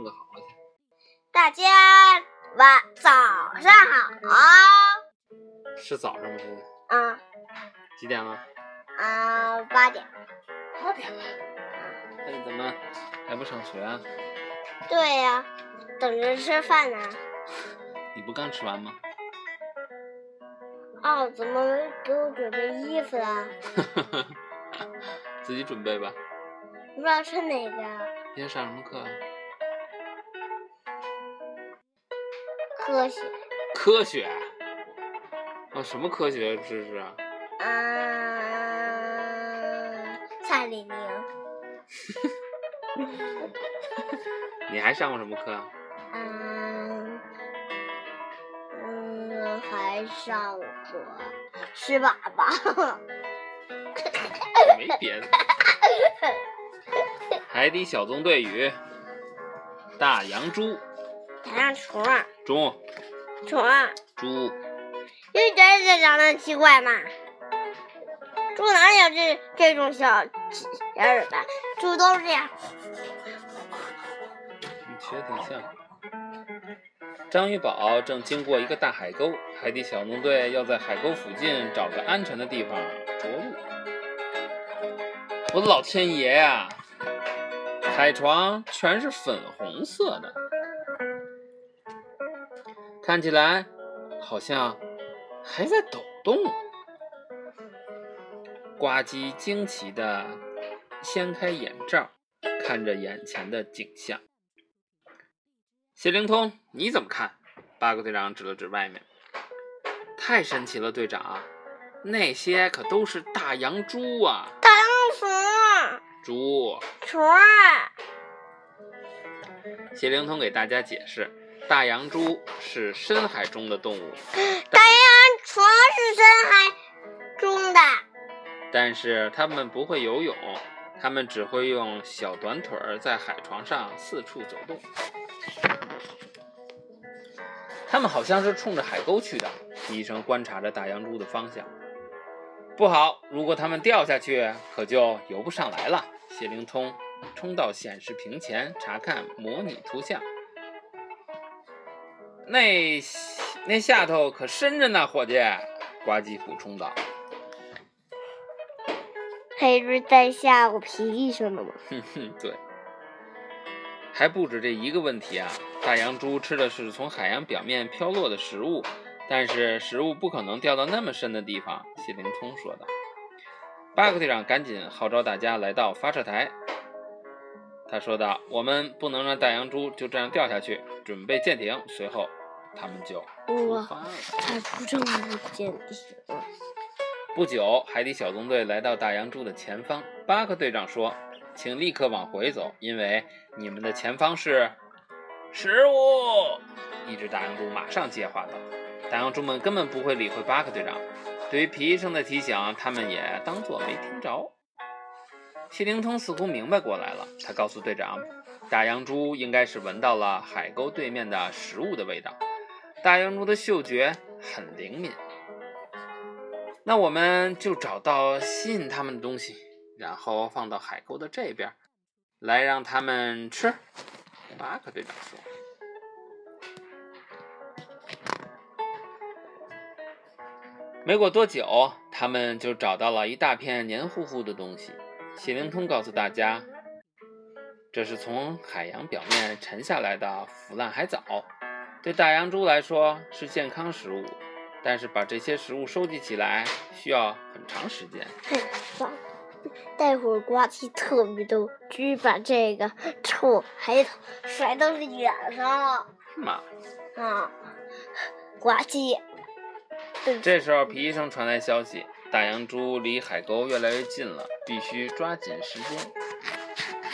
问个好去。大家晚早上好。是早上吗？现在？嗯。几点了？啊，八点。八点了。那你怎么还不上学啊？对呀，等着吃饭呢。你不刚吃完吗？哦，怎么没给我准备衣服啊？自己准备吧。不知道穿哪个。今天上什么课？科学。科学。啊，什么科学知识啊？嗯，蔡李宁。你还上过什么课？嗯嗯，还上过吃粑粑。没别的。海底小纵队与大洋猪。大洋虫啊。猪。虫啊。猪。因为这这长得奇怪嘛。猪哪有这这种小小尾巴？猪都是这样。你学的挺像。章鱼宝正经过一个大海沟，海底小纵队要在海沟附近找个安全的地方着陆。我的老天爷呀！海床全是粉红色的，看起来好像还在抖动。呱唧惊奇地掀开眼罩，看着眼前的景象。谢灵通，你怎么看？八个队长指了指外面，太神奇了，队长，那些可都是大洋猪啊！大洋虫。猪。虫。谢灵通给大家解释，大洋猪是深海中的动物。大洋虫是深海中的。但是它们不会游泳，它们只会用小短腿儿在海床上四处走动。它们好像是冲着海沟去的。医生观察着大洋猪的方向，不好，如果它们掉下去，可就游不上来了。谢灵通冲到显示屏前查看模拟图像，那那下头可深着呢，伙计。呱唧补充道。还是在吓唬皮医生的吗？哼哼，对。还不止这一个问题啊！大洋猪吃的是从海洋表面飘落的食物，但是食物不可能掉到那么深的地方。谢灵通说道。巴克队长赶紧号召大家来到发射台。他说道：“我们不能让大洋猪就这样掉下去，准备舰艇。”随后，他们就出发了。他出这么多舰艇。不久，海底小纵队来到大洋猪的前方。巴克队长说：“请立刻往回走，因为你们的前方是食物。”一只大洋猪马上接话道：“大洋猪们根本不会理会巴克队长。对于皮医生的提醒，他们也当作没听着。”谢灵通似乎明白过来了，他告诉队长：“大洋猪应该是闻到了海沟对面的食物的味道。大洋猪的嗅觉很灵敏。”那我们就找到吸引他们的东西，然后放到海沟的这边，来让他们吃。巴克队长说。没过多久，他们就找到了一大片黏糊糊的东西。谢灵通告诉大家，这是从海洋表面沉下来的腐烂海藻，对大洋猪来说是健康食物。但是把这些食物收集起来需要很长时间。待会儿呱唧特别多，居然把这个臭孩子甩到脸上了。是吗？啊，呱唧。这时候皮医生传来消息，大洋猪离海沟越来越近了，必须抓紧时间。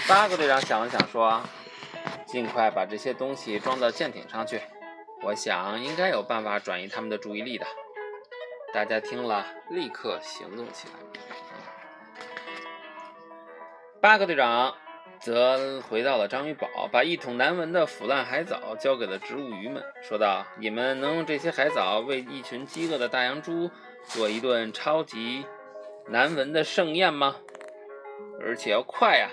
八个队长想了想说：“尽快把这些东西装到舰艇上去。”我想应该有办法转移他们的注意力的。大家听了，立刻行动起来。八个队长则回到了章鱼堡，把一桶难闻的腐烂海藻交给了植物鱼们，说道：“你们能用这些海藻为一群饥饿的大洋猪做一顿超级难闻的盛宴吗？而且要快呀！”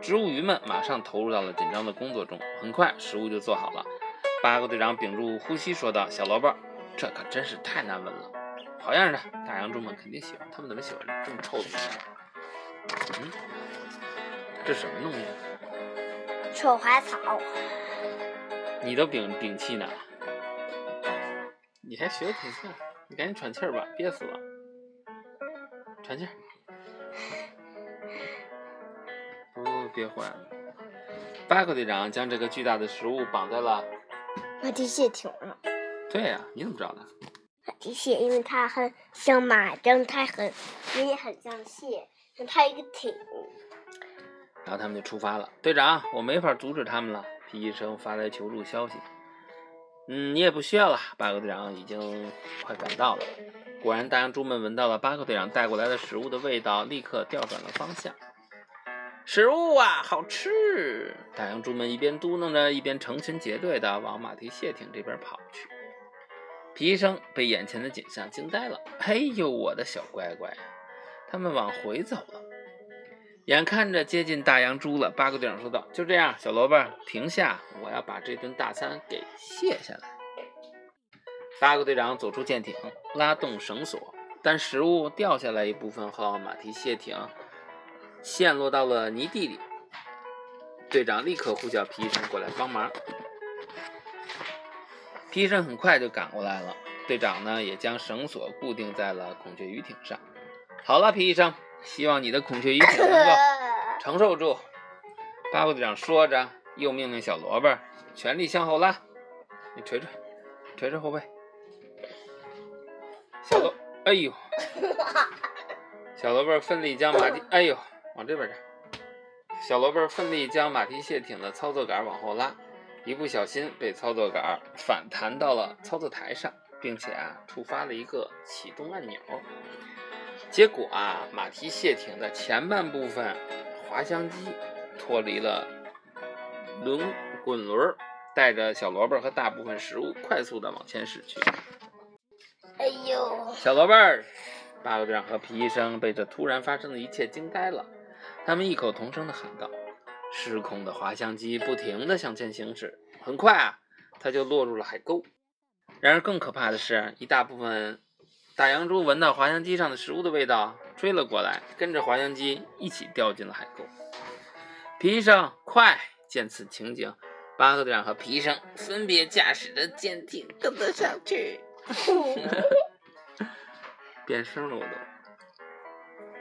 植物鱼们马上投入到了紧张的工作中，很快食物就做好了。八个队长屏住呼吸说道：“小萝卜，这可真是太难闻了，好样的！大洋猪们肯定喜欢，他们怎么喜欢这么臭的东西？嗯，这什么东西？臭海草。你都屏屏气呢？你还学的挺像，你赶紧喘气儿吧，憋死了，喘气儿。”不，憋坏了。巴克队长将这个巨大的食物绑在了马蹄蟹艇上。对呀、你怎么知道的？马蹄蟹，因为它很像马，但是它很也很像蟹，它一个艇。然后他们就出发了。队长，我没法阻止他们了。皮医生发来求助消息。嗯，你也不需要了。巴克队长已经快赶到了。果然，大洋猪们闻到了巴克队长带过来的食物的味道，立刻调转了方向。食物啊，好吃！大洋猪们一边嘟囔着，一边成群结队的往马蹄蟹艇这边跑去。皮医生被眼前的景象惊呆了。哎呦，我的小乖乖！他们往回走了。眼看着接近大洋猪了，八个队长说道：“就这样，小萝卜，停下！我要把这顿大餐给卸下来。”八个队长走出舰艇，拉动绳索，但食物掉下来一部分后，马蹄蟹艇陷落到了泥地里。队长立刻呼叫皮医生过来帮忙。皮医生很快就赶过来了，队长呢也将绳索固定在了孔雀鱼艇上。好了，皮医生，希望你的孔雀鱼艇能够 承受住。巴布队长说着，又命令小萝卜全力向后拉。你捶捶，捶捶后背。小萝，哎呦！小萝卜奋力将马蹄，哎呦，往这边站。小萝卜奋力将马蹄蟹艇的操作杆往后拉，一不小心被操作杆反弹到了操作台上，并且啊触发了一个启动按钮。结果啊，马蹄蟹艇的前半部分滑翔机脱离了轮滚轮，带着小萝卜和大部分食物快速的往前驶去。哎呦！小萝卜儿，八个队长和皮医生被这突然发生的一切惊呆了，他们异口同声的喊道：“失控的滑翔机不停的向前行驶，很快啊，它就落入了海沟。然而更可怕的是，一大部分大洋猪闻到滑翔机上的食物的味道，追了过来，跟着滑翔机一起掉进了海沟。皮医生，快！见此情景，巴克队长和皮医生分别驾驶着舰艇跟了上去。变声了，我都。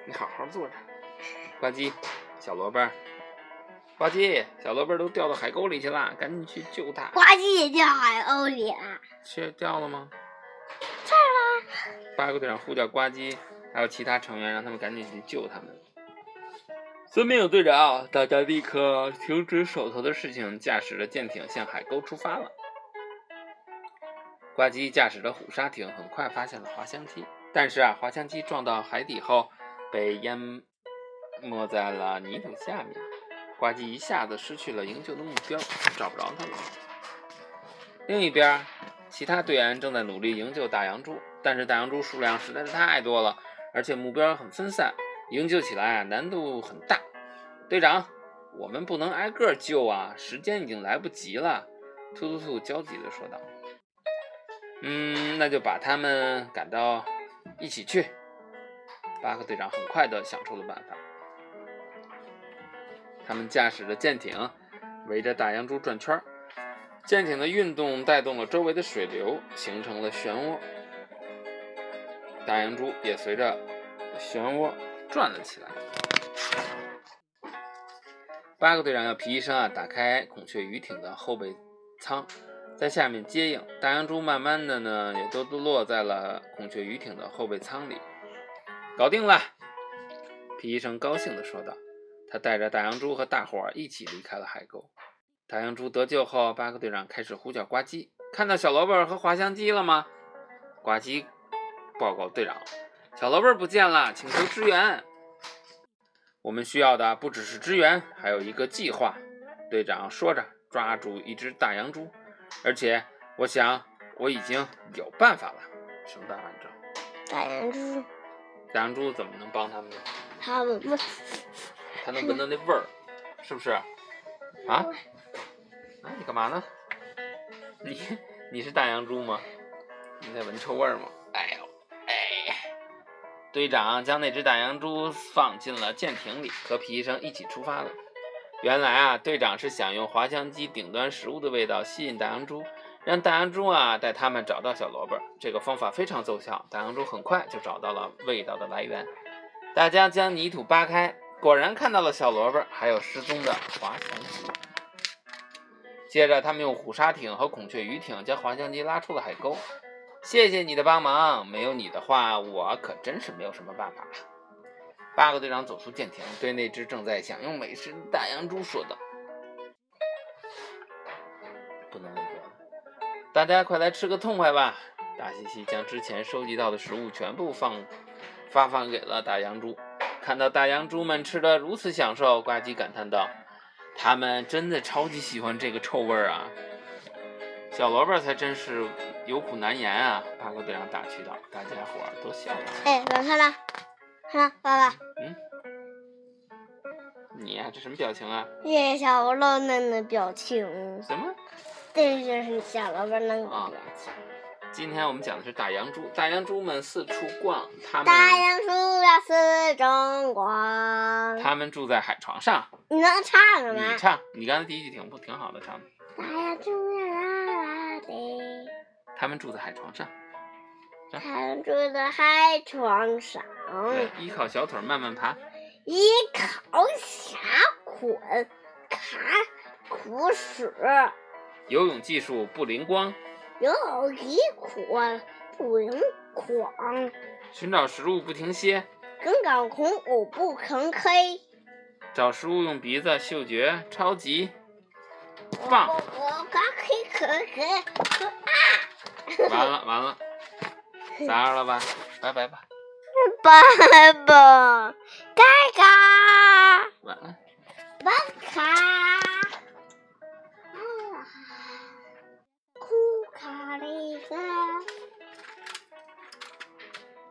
你好好坐着。呱唧，小萝卜儿，呱唧，小萝卜儿都掉到海沟里去了，赶紧去救它。呱唧也掉海沟里了。去掉了吗？这儿了。八个队长呼叫呱唧，还有其他成员，让他们赶紧去救他们。遵命，队长！大家立刻停止手头的事情，驾驶着舰艇向海沟出发了。呱唧驾驶着虎鲨艇，很快发现了滑翔机，但是啊，滑翔机撞到海底后被淹没在了泥土下面。呱唧一下子失去了营救的目标，找不着它了。另一边，其他队员正在努力营救大洋猪，但是大洋猪数量实在是太多了，而且目标很分散，营救起来啊难度很大。队长，我们不能挨个救啊，时间已经来不及了。突突突焦急地说道。嗯，那就把他们赶到一起去。巴克队长很快地想出了办法。他们驾驶着舰艇，围着大洋猪转圈儿。舰艇的运动带动了周围的水流，形成了漩涡。大洋珠也随着漩涡转了起来。八个队长要皮医生啊打开孔雀鱼艇的后备舱，在下面接应。大洋珠慢慢的呢，也都都落在了孔雀鱼艇的后备舱里。搞定了，皮医生高兴的说道。他带着大洋猪和大伙儿一起离开了海沟。大洋猪得救后，巴克队长开始呼叫呱唧。看到小萝卜和滑翔机了吗？呱唧报告队长，小萝卜不见了，请求支援。我们需要的不只是支援，还有一个计划。队长说着，抓住一只大洋猪，而且我想我已经有办法了。什么办法？你知道？大洋猪，大洋猪怎么能帮他们呢？他们不，它能闻到那味儿，是不是？啊？啊，你干嘛呢？你你是大洋猪吗？你在闻臭味吗？哎呦，哎！队长将那只大洋猪放进了舰艇里，和皮医生一起出发了。原来啊，队长是想用滑翔机顶端食物的味道吸引大洋猪，让大洋猪啊带他们找到小萝卜。这个方法非常奏效，大洋猪很快就找到了味道的来源。大家将泥土扒开，果然看到了小萝卜，还有失踪的滑翔机。接着，他们用虎鲨艇和孔雀鱼艇将滑翔机拉出了海沟。谢谢你的帮忙，没有你的话，我可真是没有什么办法了。八个队长走出舰艇，对那只正在享用美食的大洋猪说道：“不能问别的，大家快来吃个痛快吧！”大西西将之前收集到的食物全部放发放给了大洋猪。看到大洋猪们吃的如此享受，呱唧感叹道：“他们真的超级喜欢这个臭味儿啊！小萝卜才真是有苦难言啊！”八个队长打趣道。大家伙儿都笑了。哎，冷看了。看，爸爸。嗯，你呀，这什么表情啊？这小萝卜嫩的表情。什么？这就是小萝卜那个表情。今天我们讲的是大洋猪，大洋猪们四处逛，他们。大洋猪要四处逛。他们住在海床上。你能唱吗？你唱，你刚才第一句挺不挺好的唱的。大洋猪呀啦啦的。他们住在海床上。他们住在海床上。依靠小腿慢慢爬，依靠下捆看苦屎。游泳技术不灵光，游泳技术不灵光。寻找食物不停歇，跟高空舞不吭吭。找食物用鼻子，嗅觉超级棒。我刚可可可啊！完了完了，咋样了吧？拜拜吧。拜拜，嘎嘎，晚安，晚卡。